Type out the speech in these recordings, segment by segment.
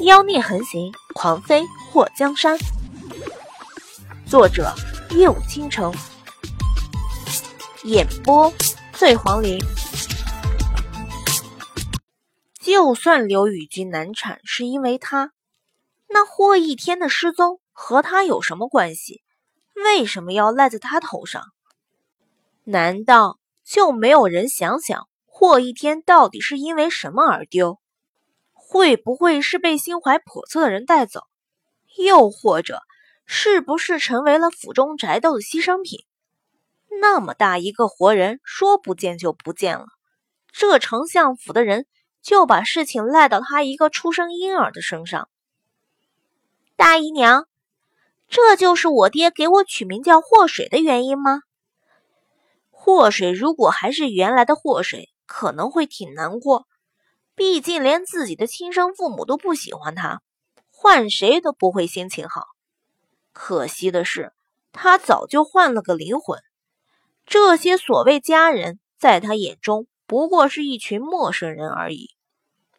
妖孽横行，狂飞祸江山。作者：夜舞倾城，演播：醉黄林。就算刘宇君难产是因为他，那霍一天的失踪和他有什么关系？为什么要赖在他头上？难道就没有人想想霍一天到底是因为什么而丢？会不会是被心怀叵测的人带走？又或者是不是成为了府中宅斗的牺牲品？那么大一个活人，说不见就不见了，这丞相府的人就把事情赖到他一个出生婴儿的身上。大姨娘，这就是我爹给我取名叫祸水的原因吗？祸水如果还是原来的祸水，可能会挺难过。毕竟连自己的亲生父母都不喜欢他，换谁都不会心情好。可惜的是，他早就换了个灵魂。这些所谓家人，在他眼中不过是一群陌生人而已。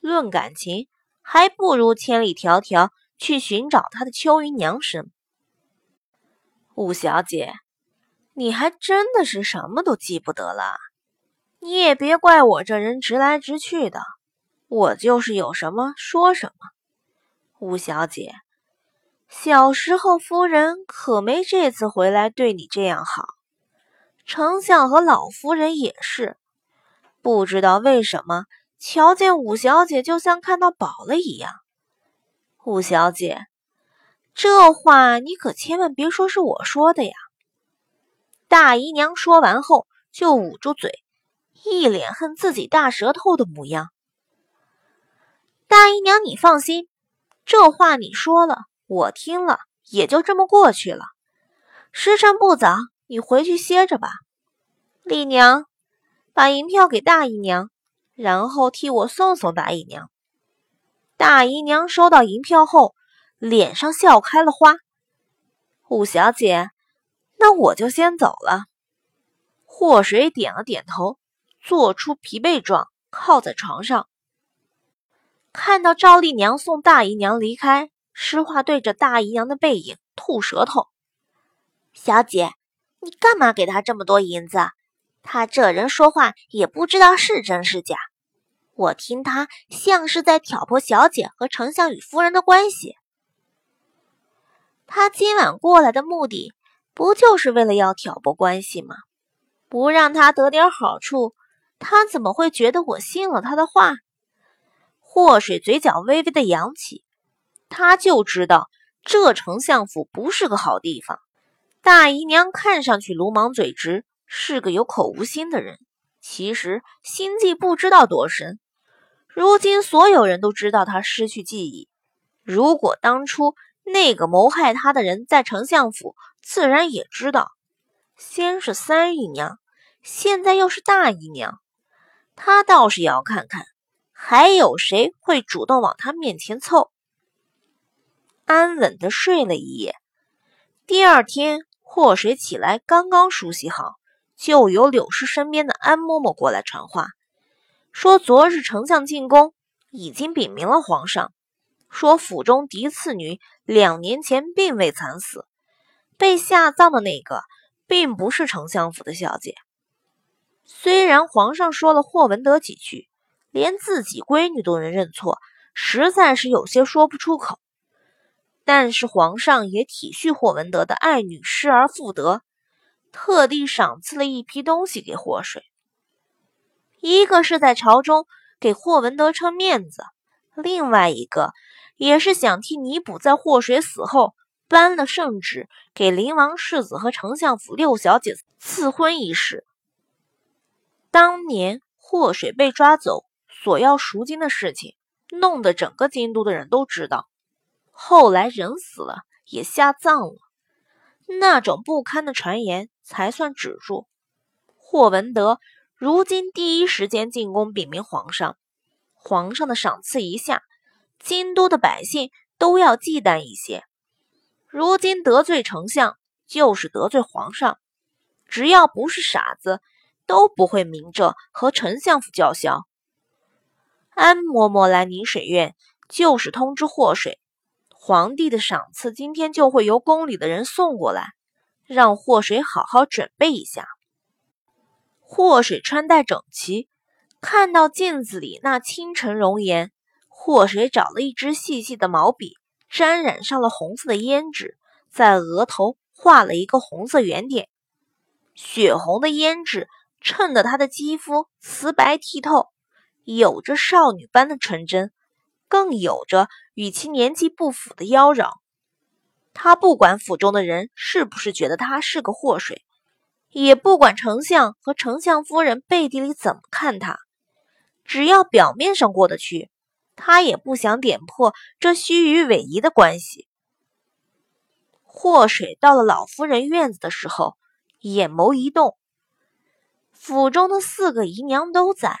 论感情，还不如千里迢迢去寻找他的秋云娘深。五小姐，你还真的是什么都记不得了。你也别怪我这人直来直去的。我就是有什么说什么，吴小姐，小时候夫人可没这次回来对你这样好，丞相和老夫人也是，不知道为什么瞧见五小姐就像看到宝了一样。五小姐，这话你可千万别说是我说的呀！大姨娘说完后就捂住嘴，一脸恨自己大舌头的模样。大姨娘，你放心，这话你说了，我听了也就这么过去了。时辰不早，你回去歇着吧。丽娘，把银票给大姨娘，然后替我送送大姨娘。大姨娘收到银票后，脸上笑开了花。五小姐，那我就先走了。祸水点了点头，做出疲惫状，靠在床上。看到赵丽娘送大姨娘离开，诗画对着大姨娘的背影吐舌头。小姐，你干嘛给他这么多银子？他这人说话也不知道是真是假。我听他像是在挑拨小姐和丞相与夫人的关系。他今晚过来的目的，不就是为了要挑拨关系吗？不让他得点好处，他怎么会觉得我信了他的话？祸水嘴角微微的扬起，他就知道这丞相府不是个好地方。大姨娘看上去鲁莽嘴直，是个有口无心的人，其实心计不知道多深。如今所有人都知道她失去记忆。如果当初那个谋害她的人在丞相府，自然也知道。先是三姨娘，现在又是大姨娘，她倒是要看看。还有谁会主动往他面前凑？安稳的睡了一夜，第二天祸水起来，刚刚梳洗好，就有柳氏身边的安嬷嬷过来传话，说昨日丞相进宫，已经禀明了皇上，说府中嫡次女两年前并未惨死，被下葬的那个并不是丞相府的小姐。虽然皇上说了霍文德几句。连自己闺女都能认错，实在是有些说不出口。但是皇上也体恤霍文德的爱女失而复得，特地赏赐了一批东西给霍水。一个是在朝中给霍文德撑面子，另外一个也是想替弥补在霍水死后颁了圣旨给灵王世子和丞相府六小姐赐婚一事。当年霍水被抓走。索要赎金的事情，弄得整个京都的人都知道。后来人死了，也下葬了，那种不堪的传言才算止住。霍文德如今第一时间进宫禀明皇上，皇上的赏赐一下，京都的百姓都要忌惮一些。如今得罪丞相，就是得罪皇上，只要不是傻子，都不会明着和丞相府叫嚣。安嬷嬷来宁水院就是通知祸水，皇帝的赏赐今天就会由宫里的人送过来，让祸水好好准备一下。祸水穿戴整齐，看到镜子里那倾城容颜，祸水找了一支细细的毛笔，沾染上了红色的胭脂，在额头画了一个红色圆点，血红的胭脂衬得她的肌肤瓷白剔透。有着少女般的纯真，更有着与其年纪不符的妖娆。他不管府中的人是不是觉得他是个祸水，也不管丞相和丞相夫人背地里怎么看他，只要表面上过得去，他也不想点破这虚与委蛇的关系。祸水到了老夫人院子的时候，眼眸一动，府中的四个姨娘都在。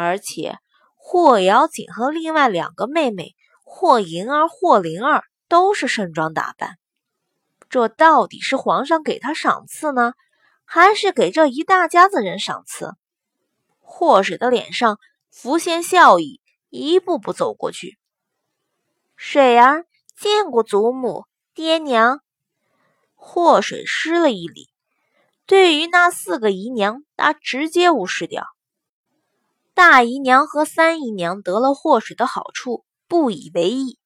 而且，霍瑶锦和另外两个妹妹霍银儿、霍灵儿都是盛装打扮。这到底是皇上给他赏赐呢，还是给这一大家子人赏赐？霍水的脸上浮现笑意，一步步走过去。水儿见过祖母、爹娘。霍水施了一礼，对于那四个姨娘，他直接无视掉。大姨娘和三姨娘得了祸水的好处，不以为意；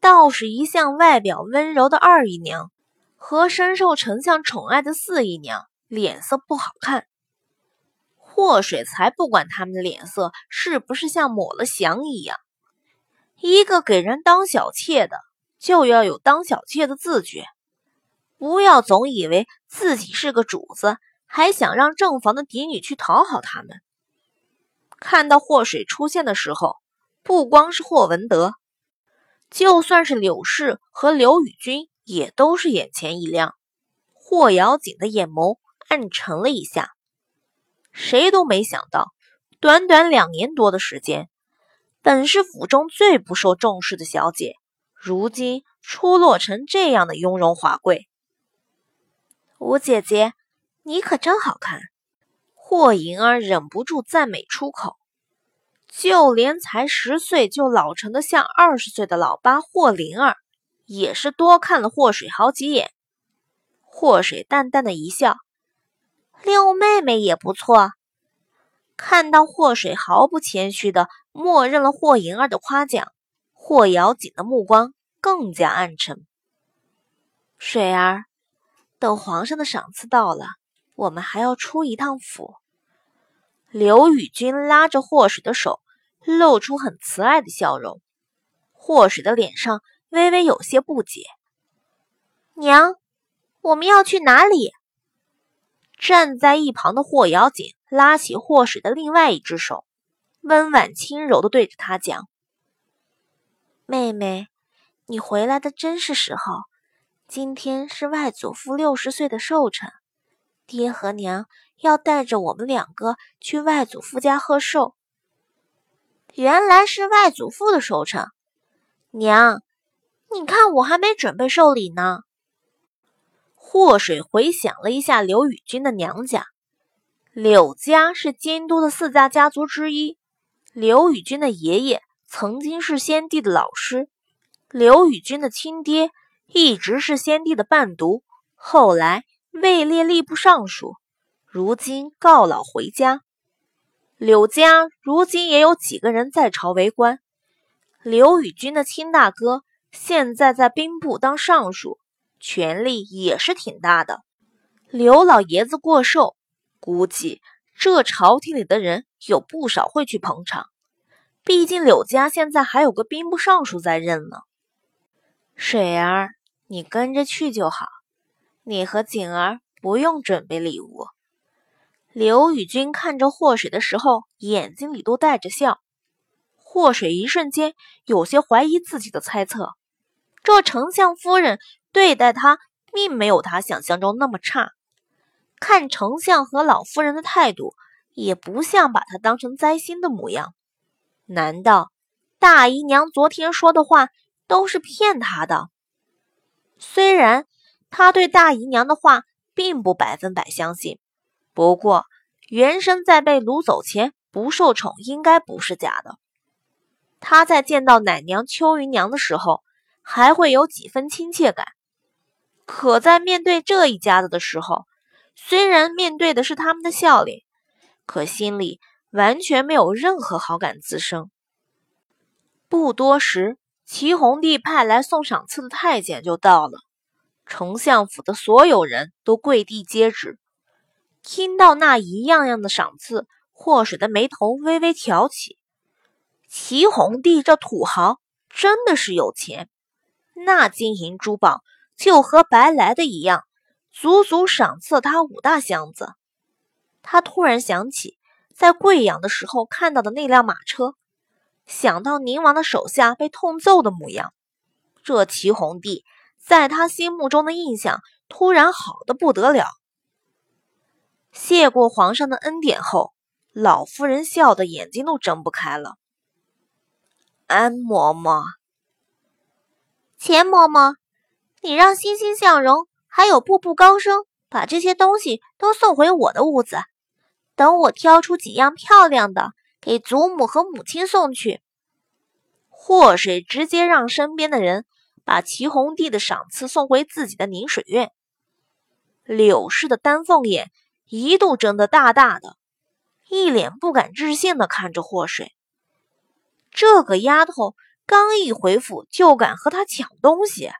倒是一向外表温柔的二姨娘和深受丞相宠爱的四姨娘脸色不好看。祸水才不管他们的脸色是不是像抹了翔一样，一个给人当小妾的，就要有当小妾的自觉，不要总以为自己是个主子，还想让正房的嫡女去讨好他们。看到祸水出现的时候，不光是霍文德，就算是柳氏和刘宇君也都是眼前一亮。霍瑶锦的眼眸暗沉了一下，谁都没想到，短短两年多的时间，本是府中最不受重视的小姐，如今出落成这样的雍容华贵。吴姐姐，你可真好看。霍银儿忍不住赞美出口，就连才十岁就老成的像二十岁的老八霍灵儿，也是多看了霍水好几眼。霍水淡淡的一笑，六妹妹也不错。看到霍水毫不谦虚的默认了霍银儿的夸奖，霍瑶锦的目光更加暗沉。水儿，等皇上的赏赐到了。我们还要出一趟府。刘宇君拉着霍水的手，露出很慈爱的笑容。霍水的脸上微微有些不解：“娘，我们要去哪里？”站在一旁的霍瑶锦拉起霍水的另外一只手，温婉轻柔的对着他讲：“妹妹，你回来的真是时候。今天是外祖父六十岁的寿辰。”爹和娘要带着我们两个去外祖父家贺寿。原来是外祖父的寿辰，娘，你看我还没准备寿礼呢。祸水回想了一下刘宇君的娘家，柳家是京都的四大家族之一。刘宇君的爷爷曾经是先帝的老师，刘宇君的亲爹一直是先帝的伴读，后来。位列吏部尚书，如今告老回家。柳家如今也有几个人在朝为官。刘宇君的亲大哥现在在兵部当尚书，权力也是挺大的。刘老爷子过寿，估计这朝廷里的人有不少会去捧场。毕竟柳家现在还有个兵部尚书在任呢。水儿，你跟着去就好。你和景儿不用准备礼物。刘宇君看着祸水的时候，眼睛里都带着笑。祸水一瞬间有些怀疑自己的猜测，这丞相夫人对待他并没有他想象中那么差，看丞相和老夫人的态度，也不像把他当成灾星的模样。难道大姨娘昨天说的话都是骗他的？虽然。他对大姨娘的话并不百分百相信，不过原生在被掳走前不受宠，应该不是假的。他在见到奶娘秋云娘的时候，还会有几分亲切感。可在面对这一家子的时候，虽然面对的是他们的笑脸，可心里完全没有任何好感滋生。不多时，齐弘帝派来送赏赐的太监就到了，丞相府的所有人都跪地接旨。听到那一样样的赏赐，祸水的眉头微微挑起。齐弘帝这土豪真的是有钱，那金银珠宝就和白来的一样，足足赏赐他五大箱子。他突然想起在贵阳的时候看到的那辆马车，想到宁王的手下被痛揍的模样，这齐弘帝在他心目中的印象突然好的不得了。谢过皇上的恩典后，老夫人笑得眼睛都睁不开了。安嬷嬷，钱嬷嬷，你让欣欣向荣还有步步高升把这些东西都送回我的屋子，等我挑出几样漂亮的给祖母和母亲送去。祸水直接让身边的人把齐弘帝的赏赐送回自己的宁水院。柳氏的丹凤眼一度睁得大大的，一脸不敢置信的看着祸水。这个丫头刚一回府就敢和他抢东西。